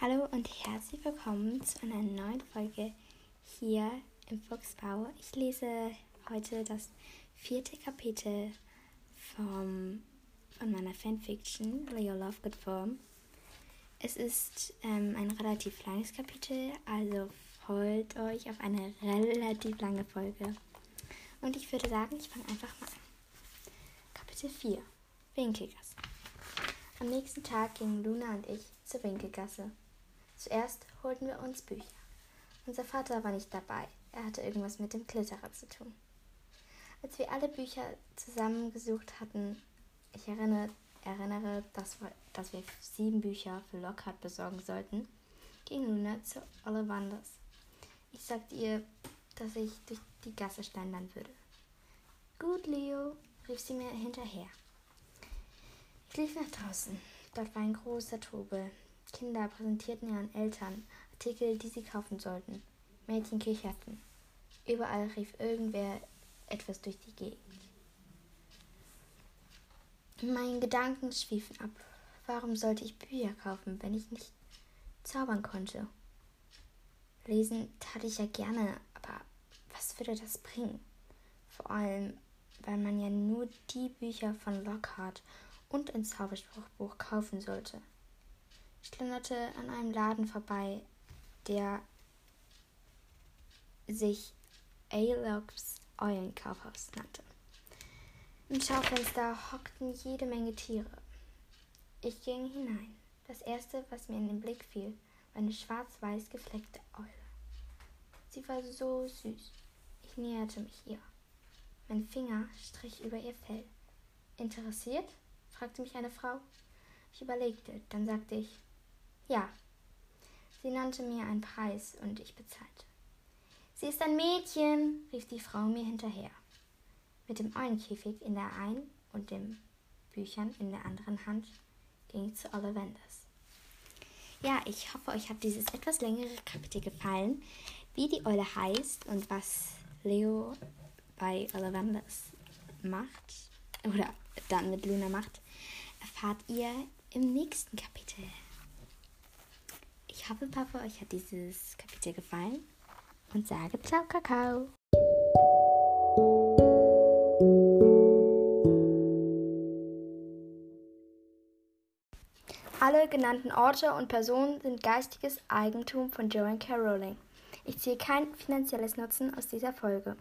Hallo und herzlich willkommen zu einer neuen Folge hier im Fuchsbau. Ich lese heute das vierte Kapitel vom, von meiner Fanfiction Leo Lovegood Form. Es ist ähm, ein relativ langes Kapitel, also freut euch auf eine relativ lange Folge. Und ich würde sagen, ich fange einfach mal an. Kapitel 4 Winkelgasse. Am nächsten Tag gingen Luna und ich zur Winkelgasse. Zuerst holten wir uns Bücher. Unser Vater war nicht dabei. Er hatte irgendwas mit dem Klitterer zu tun. Als wir alle Bücher zusammengesucht hatten, ich erinnere, erinnere dass, wir, dass wir sieben Bücher für Lockhart besorgen sollten, ging Luna zu Ollivanders. Ich sagte ihr, dass ich durch die Gasse schlendern würde. Gut, Leo, rief sie mir hinterher. Ich lief nach draußen. Dort war ein großer Trubel. Kinder präsentierten ihren Eltern Artikel, die sie kaufen sollten. Mädchen kicherten. Überall rief irgendwer etwas durch die Gegend. Meine Gedanken schwiefen ab. Warum sollte ich Bücher kaufen, wenn ich nicht zaubern konnte? Lesen tat ich ja gerne, aber was würde das bringen? Vor allem, weil man ja nur die Bücher von Lockhart und ein Zauberspruchbuch kaufen sollte schlenderte an einem Laden vorbei, der sich Alox Eulenkaufhaus nannte. Im Schaufenster hockten jede Menge Tiere. Ich ging hinein. Das erste, was mir in den Blick fiel, war eine schwarz-weiß gefleckte Eule. Sie war so süß. Ich näherte mich ihr. Mein Finger strich über ihr Fell. Interessiert? fragte mich eine Frau. Ich überlegte, dann sagte ich, ja. Sie nannte mir einen Preis und ich bezahlte. Sie ist ein Mädchen, rief die Frau mir hinterher. Mit dem Eulenkäfig in der einen und den Büchern in der anderen Hand ging ich zu Ollivanders. Ja, ich hoffe, euch hat dieses etwas längere Kapitel gefallen. Wie die Eule heißt und was Leo bei Ollivanders macht oder dann mit Luna macht, erfahrt ihr im nächsten Kapitel. Ich hoffe, Papa, euch hat dieses Kapitel gefallen und sage Ciao, Kakao. Alle genannten Orte und Personen sind geistiges Eigentum von Joanne K. Rowling. Ich ziehe kein finanzielles Nutzen aus dieser Folge.